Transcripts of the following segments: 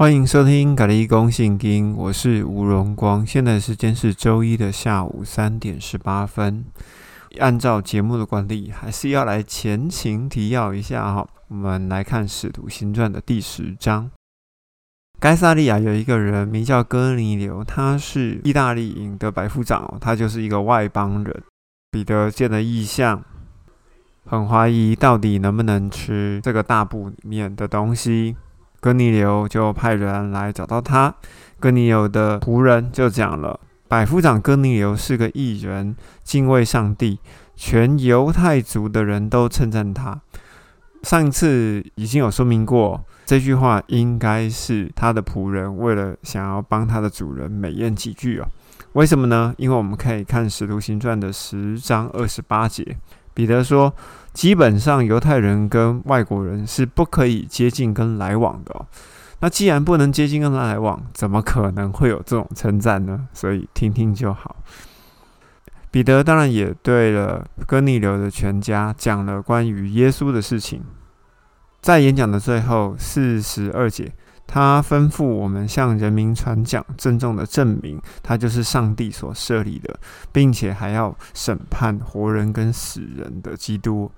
欢迎收听《咖喱公信经》，我是吴荣光。现在时间是周一的下午三点十八分。按照节目的惯例，还是要来前情提要一下哈。我们来看《使徒行传》的第十章。该萨利亚有一个人名叫哥尼流，他是意大利营的百夫长，他就是一个外邦人。彼得见了异象，很怀疑到底能不能吃这个大布里面的东西。哥尼流就派人来找到他。哥尼流的仆人就讲了：百夫长哥尼流是个异人，敬畏上帝，全犹太族的人都称赞他。上一次已经有说明过。这句话应该是他的仆人为了想要帮他的主人美言几句哦。为什么呢？因为我们可以看《使徒行传》的十章二十八节，彼得说，基本上犹太人跟外国人是不可以接近跟来往的。那既然不能接近跟来往，怎么可能会有这种称赞呢？所以听听就好。彼得当然也对了哥尼流的全家讲了关于耶稣的事情。在演讲的最后四十二节，他吩咐我们向人民传讲郑重的证明，他就是上帝所设立的，并且还要审判活人跟死人的基督。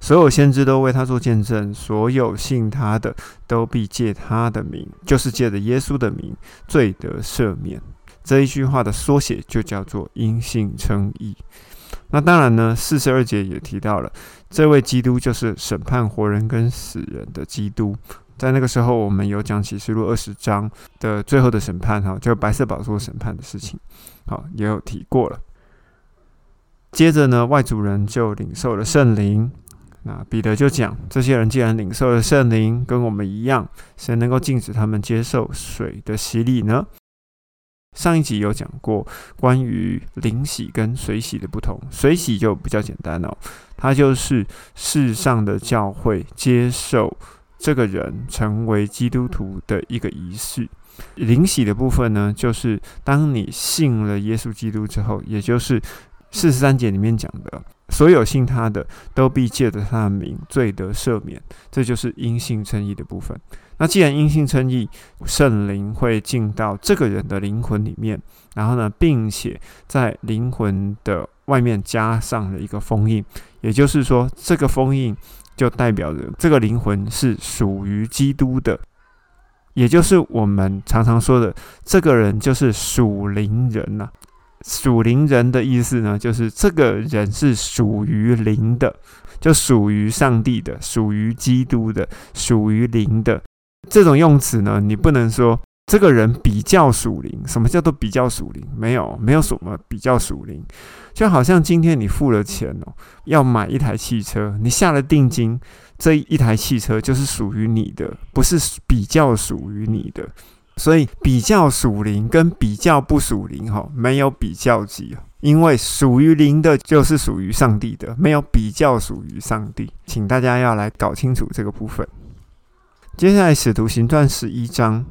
所有先知都为他做见证，所有信他的都必借他的名，就是借着耶稣的名，罪得赦免。这一句话的缩写就叫做因信称义。那当然呢，四十二节也提到了，这位基督就是审判活人跟死人的基督。在那个时候，我们有讲启示录二十章的最后的审判，哈，就白色宝座审判的事情，好，也有提过了。接着呢，外族人就领受了圣灵。那彼得就讲，这些人既然领受了圣灵，跟我们一样，谁能够禁止他们接受水的洗礼呢？上一集有讲过关于灵洗跟水洗的不同，水洗就比较简单哦，它就是世上的教会接受这个人成为基督徒的一个仪式。灵洗的部分呢，就是当你信了耶稣基督之后，也就是四十三节里面讲的，所有信他的都必借着他的名罪得赦免，这就是因信称义的部分。那既然因信称义，圣灵会进到这个人的灵魂里面，然后呢，并且在灵魂的外面加上了一个封印，也就是说，这个封印就代表着这个灵魂是属于基督的，也就是我们常常说的，这个人就是属灵人呐。属灵人的意思呢，就是这个人是属于灵的，就属于上帝的，属于基督的，属于灵的。这种用词呢，你不能说这个人比较属灵。什么叫做比较属灵？没有，没有什么比较属灵。就好像今天你付了钱哦，要买一台汽车，你下了定金，这一台汽车就是属于你的，不是比较属于你的。所以比较属灵跟比较不属灵，哈，没有比较级因为属于灵的，就是属于上帝的，没有比较属于上帝。请大家要来搞清楚这个部分。接下来，使徒行传十一章，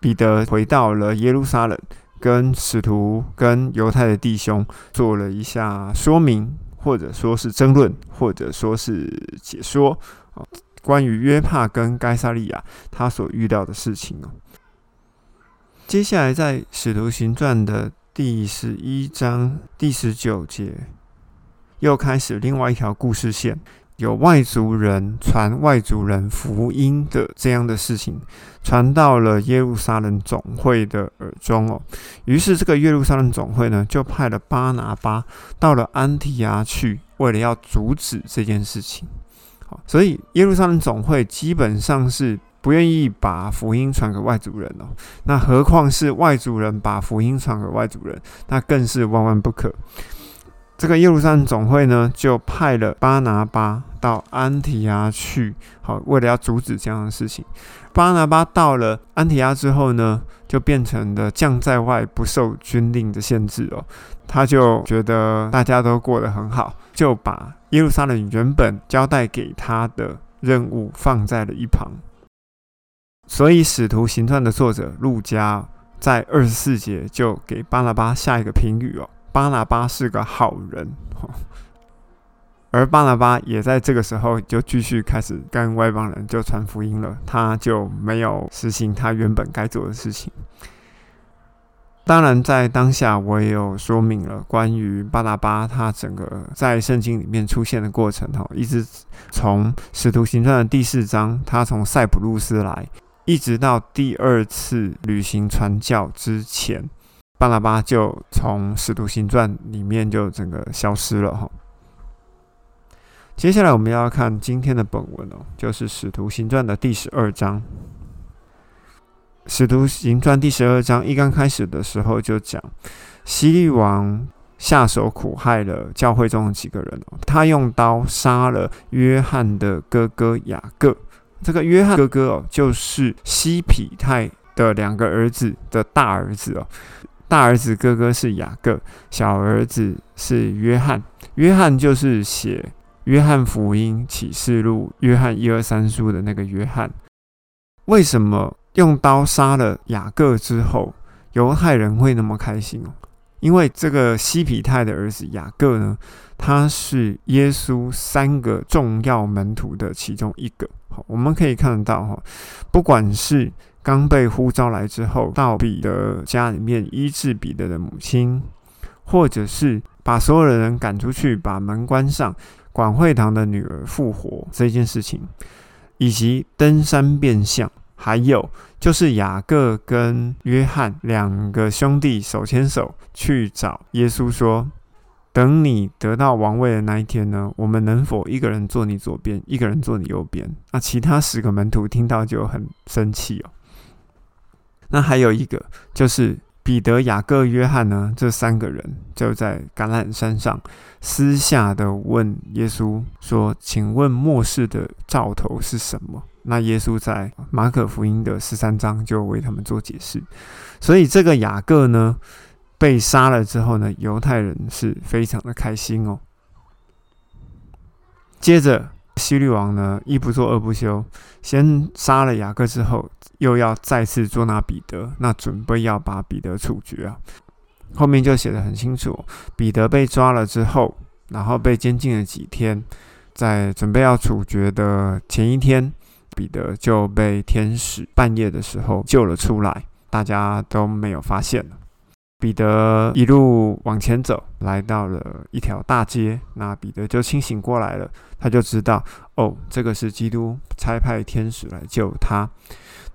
彼得回到了耶路撒冷，跟使徒、跟犹太的弟兄做了一下说明，或者说是争论，或者说是解说啊，关于约帕跟该萨利亚他所遇到的事情哦。接下来，在使徒行传的第十一章第十九节，又开始另外一条故事线。有外族人传外族人福音的这样的事情，传到了耶路撒冷总会的耳中哦。于是这个耶路撒冷总会呢，就派了巴拿巴到了安提亚去，为了要阻止这件事情。好，所以耶路撒冷总会基本上是不愿意把福音传给外族人哦。那何况是外族人把福音传给外族人，那更是万万不可。这个耶路撒冷总会呢，就派了巴拿巴到安提亚去，好，为了要阻止这样的事情。巴拿巴到了安提亚之后呢，就变成了将在外，不受军令的限制哦。他就觉得大家都过得很好，就把耶路撒冷原本交代给他的任务放在了一旁。所以，《使徒行传》的作者路加在二十四节就给巴拿巴下一个评语哦。巴拿巴是个好人，而巴拿巴也在这个时候就继续开始跟外邦人就传福音了，他就没有实行他原本该做的事情。当然，在当下我也有说明了关于巴拿巴他整个在圣经里面出现的过程哈，一直从使徒行传的第四章，他从塞浦路斯来，一直到第二次旅行传教之前，巴拉巴就从使徒行传里面就整个消失了哈。接下来我们要看今天的本文哦，就是使徒行传的第十二章。使徒行传第十二章一刚开始的时候就讲，希利王下手苦害了教会中的几个人哦，他用刀杀了约翰的哥哥雅各。这个约翰哥哥哦，就是西皮泰的两个儿子的大儿子哦。大儿子哥哥是雅各，小儿子是约翰。约翰就是写《约翰福音》《启示录》《约翰一二三书》的那个约翰。为什么？用刀杀了雅各之后，犹太人会那么开心？因为这个西皮泰的儿子雅各呢，他是耶稣三个重要门徒的其中一个。好，我们可以看得到哈，不管是刚被呼召来之后，到彼得家里面医治彼得的母亲，或者是把所有的人赶出去，把门关上，管会堂的女儿复活这件事情，以及登山变相。还有就是雅各跟约翰两个兄弟手牵手去找耶稣说：“等你得到王位的那一天呢，我们能否一个人坐你左边，一个人坐你右边？”那其他十个门徒听到就很生气哦。那还有一个就是彼得、雅各、约翰呢，这三个人就在橄榄山上私下的问耶稣说：“请问末世的兆头是什么？”那耶稣在马可福音的十三章就为他们做解释，所以这个雅各呢被杀了之后呢，犹太人是非常的开心哦。接着希律王呢一不做二不休，先杀了雅各之后，又要再次捉拿彼得，那准备要把彼得处决啊。后面就写的很清楚，彼得被抓了之后，然后被监禁了几天，在准备要处决的前一天。彼得就被天使半夜的时候救了出来，大家都没有发现。彼得一路往前走，来到了一条大街，那彼得就清醒过来了，他就知道，哦，这个是基督差派天使来救他。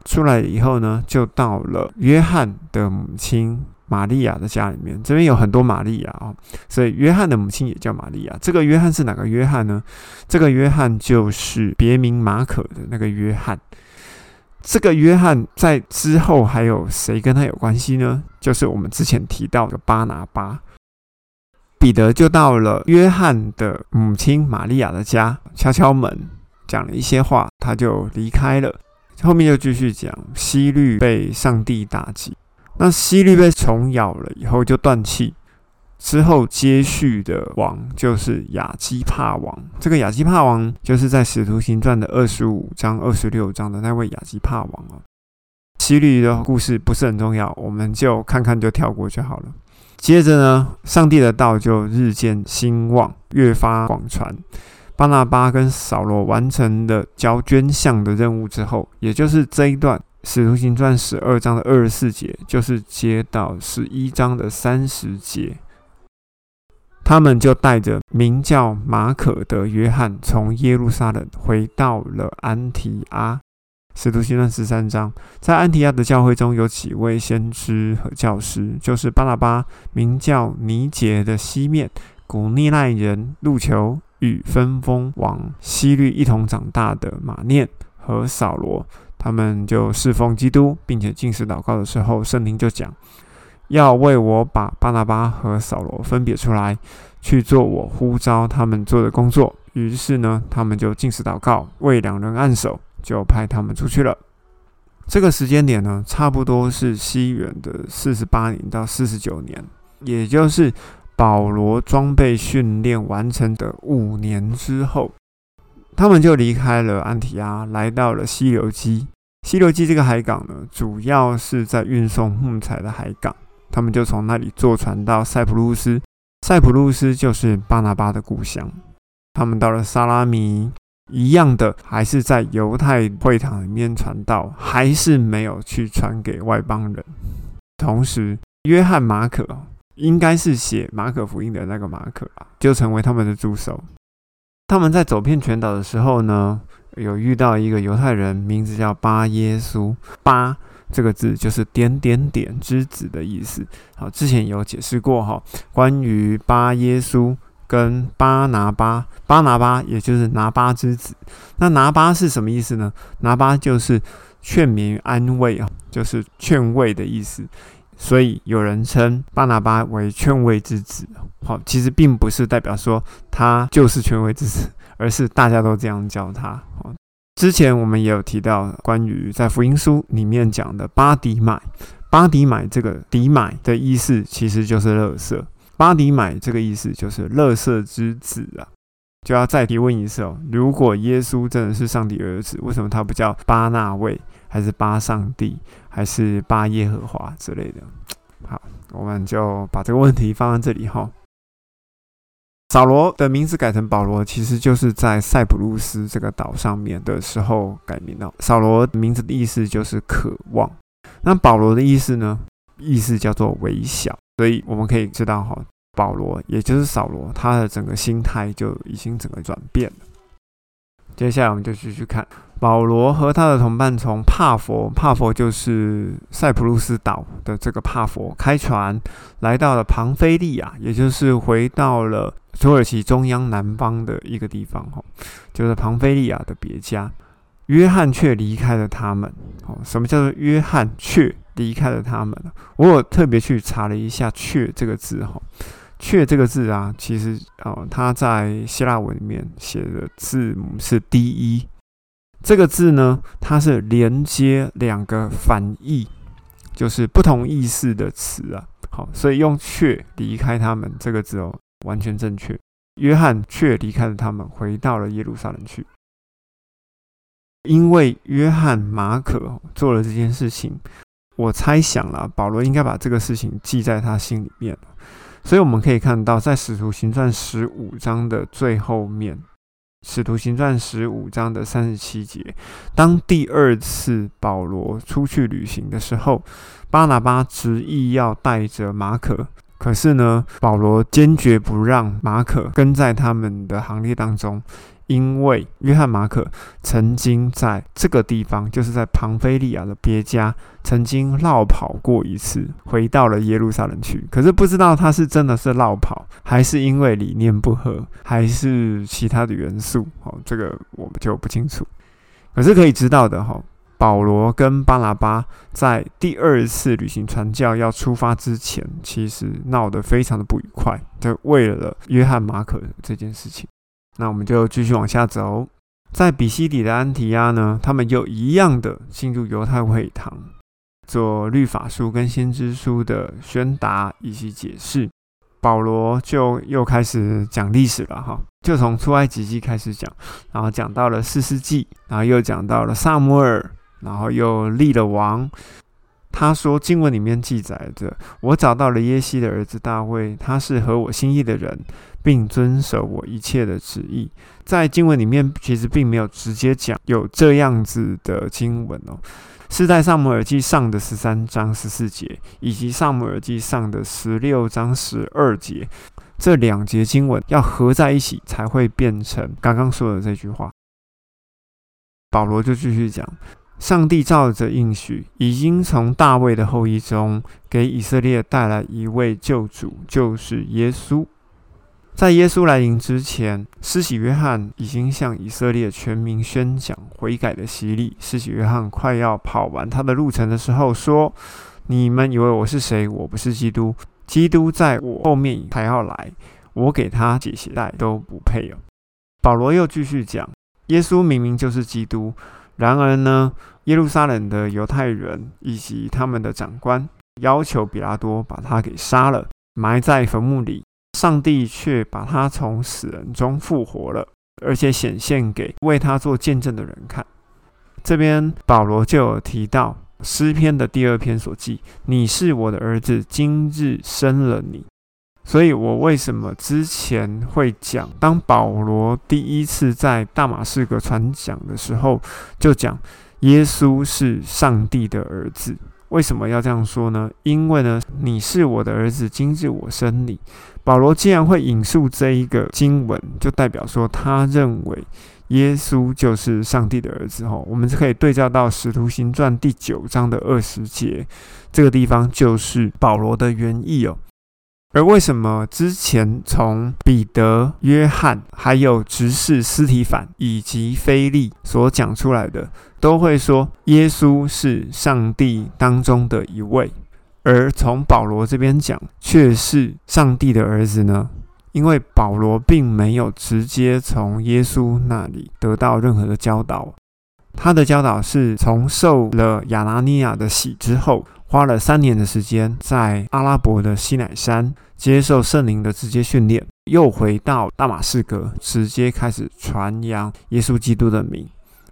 出来以后呢，就到了约翰的母亲。玛利亚的家里面，这边有很多玛利亚啊，所以约翰的母亲也叫玛利亚。这个约翰是哪个约翰呢？这个约翰就是别名马可的那个约翰。这个约翰在之后还有谁跟他有关系呢？就是我们之前提到的巴拿巴。彼得就到了约翰的母亲玛利亚的家，敲敲门，讲了一些话，他就离开了。后面又继续讲，希律被上帝打击。那希律被虫咬了以后就断气，之后接续的王就是亚基帕王。这个亚基帕王就是在使徒行传的二十五章、二十六章的那位亚基帕王哦。七律的故事不是很重要，我们就看看就跳过就好了。接着呢，上帝的道就日渐兴旺，越发广传。巴拿巴跟扫罗完成了交捐项的任务之后，也就是这一段。使徒行传十二章的二十四节，就是接到十一章的三十节，他们就带着名叫马可的约翰，从耶路撒冷回到了安提阿。使徒行传十三章，在安提阿的教会中有几位先知和教师，就是巴拿巴，名叫尼杰的西面，古利奈人路球与分封王西律一同长大的马念和扫罗。他们就侍奉基督，并且进食祷告的时候，圣灵就讲，要为我把巴拿巴和扫罗分别出来，去做我呼召他们做的工作。于是呢，他们就进食祷告，为两人按手，就派他们出去了。这个时间点呢，差不多是西元的四十八年到四十九年，也就是保罗装备训练完成的五年之后。他们就离开了安提阿，来到了西流基。西流基这个海港呢，主要是在运送木材的海港。他们就从那里坐船到塞浦路斯。塞浦路斯就是巴拿巴的故乡。他们到了萨拉米，一样的还是在犹太会堂里面传道，还是没有去传给外邦人。同时，约翰马可应该是写马可福音的那个马可啊，就成为他们的助手。他们在走遍全岛的时候呢，有遇到一个犹太人，名字叫巴耶稣。巴这个字就是点点点之子的意思。好，之前有解释过哈，关于巴耶稣跟巴拿巴，巴拿巴也就是拿巴之子。那拿巴是什么意思呢？拿巴就是劝勉安慰啊，就是劝慰的意思。所以有人称巴拿巴为劝慰之子，好，其实并不是代表说他就是劝慰之子，而是大家都这样叫他。之前我们也有提到关于在福音书里面讲的巴迪买，巴迪买这个迪买的意思其实就是乐色，巴迪买这个意思就是乐色之子啊。就要再提问一次哦，如果耶稣真的是上帝儿子，为什么他不叫巴纳位，还是巴上帝？还是巴耶和华之类的，好，我们就把这个问题放在这里哈。扫罗的名字改成保罗，其实就是在塞浦路斯这个岛上面的时候改名的。扫罗名字的意思就是渴望，那保罗的意思呢？意思叫做微小，所以我们可以知道哈，保罗也就是扫罗，他的整个心态就已经整个转变了。接下来我们就继续看。保罗和他的同伴从帕佛，帕佛就是塞浦路斯岛的这个帕佛，开船来到了庞菲利亚，也就是回到了土耳其中央南方的一个地方，哈，就是庞菲利亚的别家。约翰却离开了他们。哦，什么叫做约翰却离开了他们？我有特别去查了一下“却”这个字，哈。却这个字啊，其实哦，它在希腊文里面写的字母是 D 一。这个字呢，它是连接两个反义，就是不同意思的词啊。好，所以用却离开他们这个字哦，完全正确。约翰却离开了他们，回到了耶路撒冷去。因为约翰马可做了这件事情，我猜想了，保罗应该把这个事情记在他心里面所以我们可以看到，在使徒行传十五章的最后面，使徒行传十五章的三十七节，当第二次保罗出去旅行的时候，巴拿巴执意要带着马可，可是呢，保罗坚决不让马可跟在他们的行列当中。因为约翰马可曾经在这个地方，就是在庞菲利亚的别家，曾经绕跑过一次，回到了耶路撒冷去。可是不知道他是真的是绕跑，还是因为理念不合，还是其他的元素。哦，这个我们就不清楚。可是可以知道的哈，保罗跟巴拿巴在第二次旅行传教要出发之前，其实闹得非常的不愉快，就为了约翰马可这件事情。那我们就继续往下走，在比西底的安提亚呢，他们又一样的进入犹太会堂，做律法书跟先知书的宣达以及解释。保罗就又开始讲历史了哈，就从出埃及记开始讲，然后讲到了四世纪，然后又讲到了萨摩尔，然后又立了王。他说：“经文里面记载着，我找到了耶西的儿子大卫，他是合我心意的人，并遵守我一切的旨意。”在经文里面，其实并没有直接讲有这样子的经文哦，是在上母耳记上的十三章十四节，以及上母耳记上的十六章十二节这两节经文要合在一起，才会变成刚刚说的这句话。保罗就继续讲。上帝照着应许，已经从大卫的后裔中给以色列带来一位救主，就是耶稣。在耶稣来临之前，施洗约翰已经向以色列全民宣讲悔改的洗礼。施洗约翰快要跑完他的路程的时候，说：“你们以为我是谁？我不是基督。基督在我后面还要来，我给他解鞋带都不配哦。”保罗又继续讲：“耶稣明明就是基督，然而呢？”耶路撒冷的犹太人以及他们的长官要求比拉多把他给杀了，埋在坟墓里。上帝却把他从死人中复活了，而且显现给为他做见证的人看。这边保罗就有提到诗篇的第二篇所记：“你是我的儿子，今日生了你。”所以我为什么之前会讲，当保罗第一次在大马士革传讲的时候，就讲耶稣是上帝的儿子。为什么要这样说呢？因为呢，你是我的儿子，今日我生你。保罗既然会引述这一个经文，就代表说他认为耶稣就是上帝的儿子。吼，我们是可以对照到《使徒行传》第九章的二十节，这个地方就是保罗的原意哦。而为什么之前从彼得、约翰，还有执事斯提凡以及菲利所讲出来的，都会说耶稣是上帝当中的一位，而从保罗这边讲却是上帝的儿子呢？因为保罗并没有直接从耶稣那里得到任何的教导，他的教导是从受了亚拿尼亚的洗之后。花了三年的时间，在阿拉伯的西乃山接受圣灵的直接训练，又回到大马士革，直接开始传扬耶稣基督的名。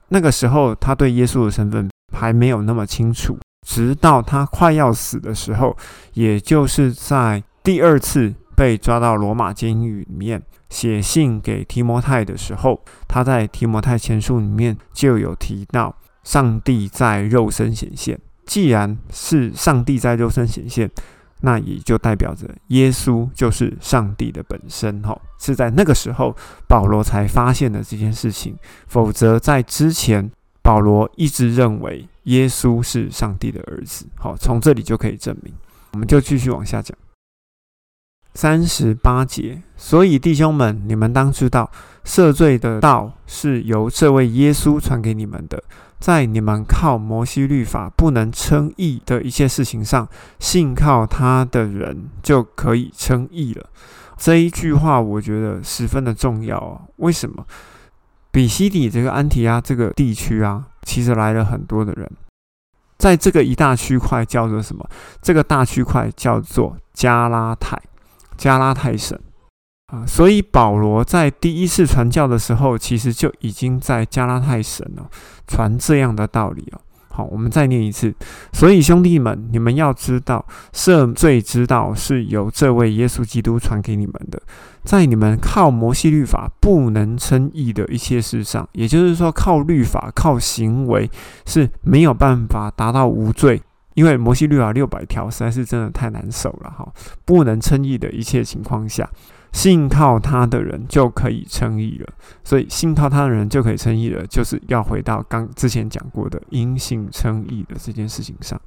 那个时候，他对耶稣的身份还没有那么清楚。直到他快要死的时候，也就是在第二次被抓到罗马监狱里面，写信给提摩太的时候，他在提摩太前书里面就有提到，上帝在肉身显现。既然是上帝在肉身显现，那也就代表着耶稣就是上帝的本身。哈，是在那个时候保罗才发现了这件事情。否则在之前，保罗一直认为耶稣是上帝的儿子。好，从这里就可以证明。我们就继续往下讲。三十八节，所以弟兄们，你们当知道，赦罪的道是由这位耶稣传给你们的。在你们靠摩西律法不能称义的一切事情上，信靠他的人就可以称义了。这一句话我觉得十分的重要啊！为什么？比西底这个安提阿这个地区啊，其实来了很多的人，在这个一大区块叫做什么？这个大区块叫做加拉太，加拉太省。啊，所以保罗在第一次传教的时候，其实就已经在加拉太省了传这样的道理哦。好，我们再念一次。所以兄弟们，你们要知道，赦罪之道是由这位耶稣基督传给你们的。在你们靠摩西律法不能称义的一切事上，也就是说，靠律法、靠行为是没有办法达到无罪，因为摩西律法六百条实在是真的太难守了哈。不能称义的一切情况下。信靠他的人就可以称义了，所以信靠他的人就可以称义了，就是要回到刚之前讲过的因信称义的这件事情上。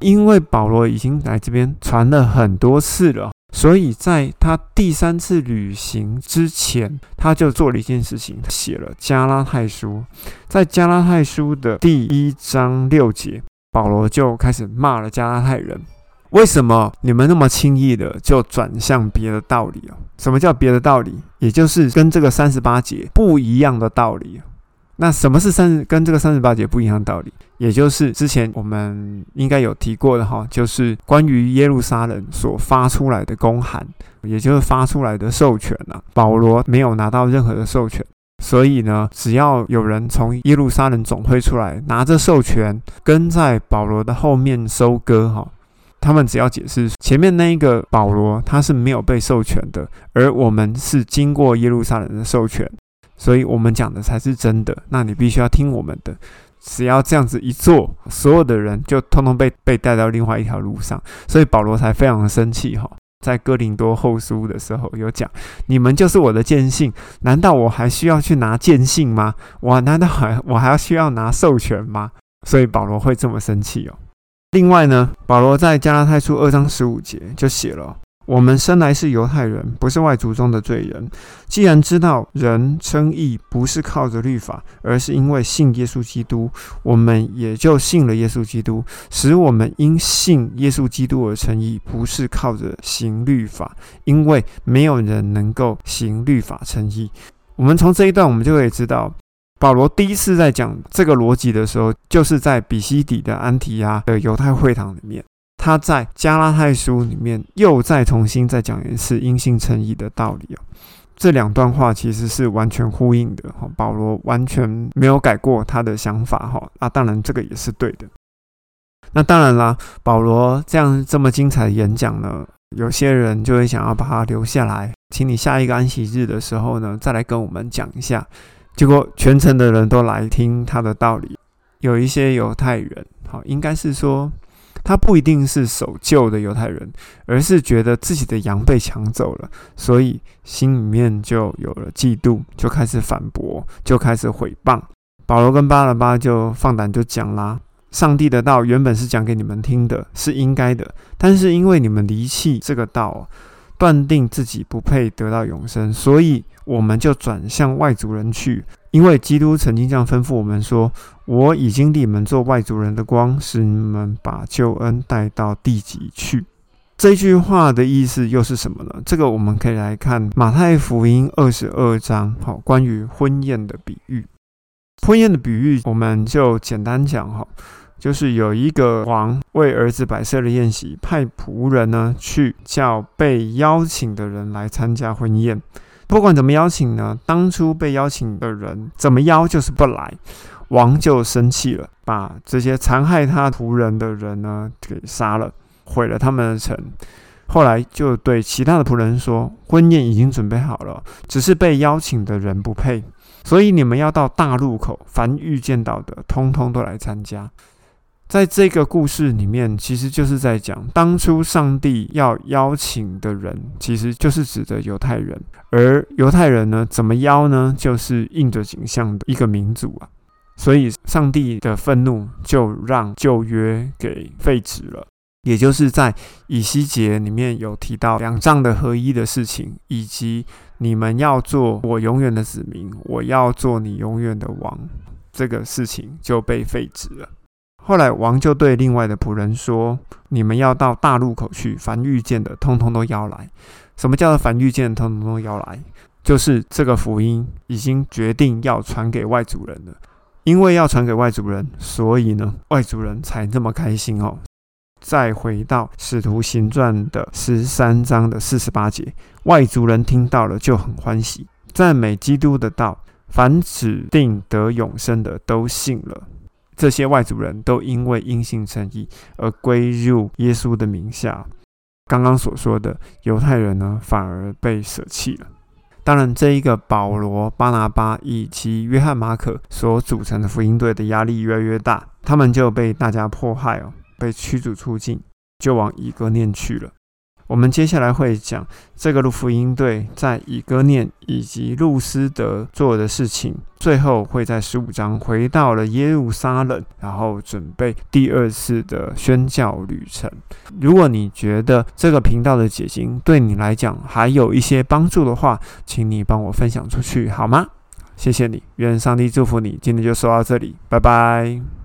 因为保罗已经来这边传了很多次了，所以在他第三次旅行之前，他就做了一件事情，写了加拉太书。在加拉太书的第一章六节，保罗就开始骂了加拉太人。为什么你们那么轻易的就转向别的道理哦？什么叫别的道理？也就是跟这个三十八节不一样的道理。那什么是三跟这个三十八节不一样的道理？也就是之前我们应该有提过的哈，就是关于耶路撒冷所发出来的公函，也就是发出来的授权啊。保罗没有拿到任何的授权，所以呢，只要有人从耶路撒冷总会出来，拿着授权跟在保罗的后面收割哈。他们只要解释前面那一个保罗他是没有被授权的，而我们是经过耶路撒冷的授权，所以我们讲的才是真的。那你必须要听我们的。只要这样子一做，所有的人就通通被被带到另外一条路上，所以保罗才非常的生气哈。在哥林多后书的时候有讲，你们就是我的见信，难道我还需要去拿见信吗？我难道还我还要需要拿授权吗？所以保罗会这么生气哦。另外呢，保罗在加拉太书二章十五节就写了：“我们生来是犹太人，不是外族中的罪人。既然知道人称义不是靠着律法，而是因为信耶稣基督，我们也就信了耶稣基督，使我们因信耶稣基督而称义，不是靠着行律法，因为没有人能够行律法称义。”我们从这一段，我们就可以知道。保罗第一次在讲这个逻辑的时候，就是在比西底的安提亚的犹太会堂里面。他在加拉太书里面又再重新再讲一次因信称义的道理哦。这两段话其实是完全呼应的哈。保罗完全没有改过他的想法哈。那，当然这个也是对的。那当然啦，保罗这样这么精彩的演讲呢，有些人就会想要把它留下来，请你下一个安息日的时候呢，再来跟我们讲一下。结果全城的人都来听他的道理。有一些犹太人，好，应该是说他不一定是守旧的犹太人，而是觉得自己的羊被抢走了，所以心里面就有了嫉妒，就开始反驳，就开始毁谤。保罗跟巴拉巴就放胆就讲啦。上帝的道原本是讲给你们听的，是应该的，但是因为你们离弃这个道，断定自己不配得到永生，所以我们就转向外族人去。因为基督曾经这样吩咐我们说：“我已经立你们做外族人的光，使你们把救恩带到地极去。”这句话的意思又是什么呢？这个我们可以来看马太福音二十二章，好，关于婚宴的比喻。婚宴的比喻，我们就简单讲哈。就是有一个王为儿子摆设了宴席，派仆人呢去叫被邀请的人来参加婚宴。不管怎么邀请呢，当初被邀请的人怎么邀就是不来，王就生气了，把这些残害他仆人的人呢给杀了，毁了他们的城。后来就对其他的仆人说：“婚宴已经准备好了，只是被邀请的人不配，所以你们要到大路口，凡遇见到的，通通都来参加。”在这个故事里面，其实就是在讲当初上帝要邀请的人，其实就是指的犹太人。而犹太人呢，怎么邀呢？就是印着景象的一个民族啊。所以上帝的愤怒就让旧约给废止了，也就是在以西结里面有提到两丈的合一的事情，以及你们要做我永远的子民，我要做你永远的王，这个事情就被废止了。后来王就对另外的仆人说：“你们要到大路口去，凡遇见的，通通都邀来。什么叫做凡遇见，通通都邀来？就是这个福音已经决定要传给外族人了。因为要传给外族人，所以呢，外族人才这么开心哦。再回到使徒行传的十三章的四十八节，外族人听到了就很欢喜，赞美基督的道。凡指定得永生的，都信了。”这些外族人都因为因信称义而归入耶稣的名下。刚刚所说的犹太人呢，反而被舍弃了。当然，这一个保罗、巴拿巴以及约翰、马可所组成的福音队的压力越来越大，他们就被大家迫害哦，被驱逐出境，就往以哥念去了。我们接下来会讲这个路福音队在以哥念以及路斯德做的事情，最后会在十五章回到了耶路撒冷，然后准备第二次的宣教旅程。如果你觉得这个频道的解经对你来讲还有一些帮助的话，请你帮我分享出去好吗？谢谢你，愿上帝祝福你。今天就说到这里，拜拜。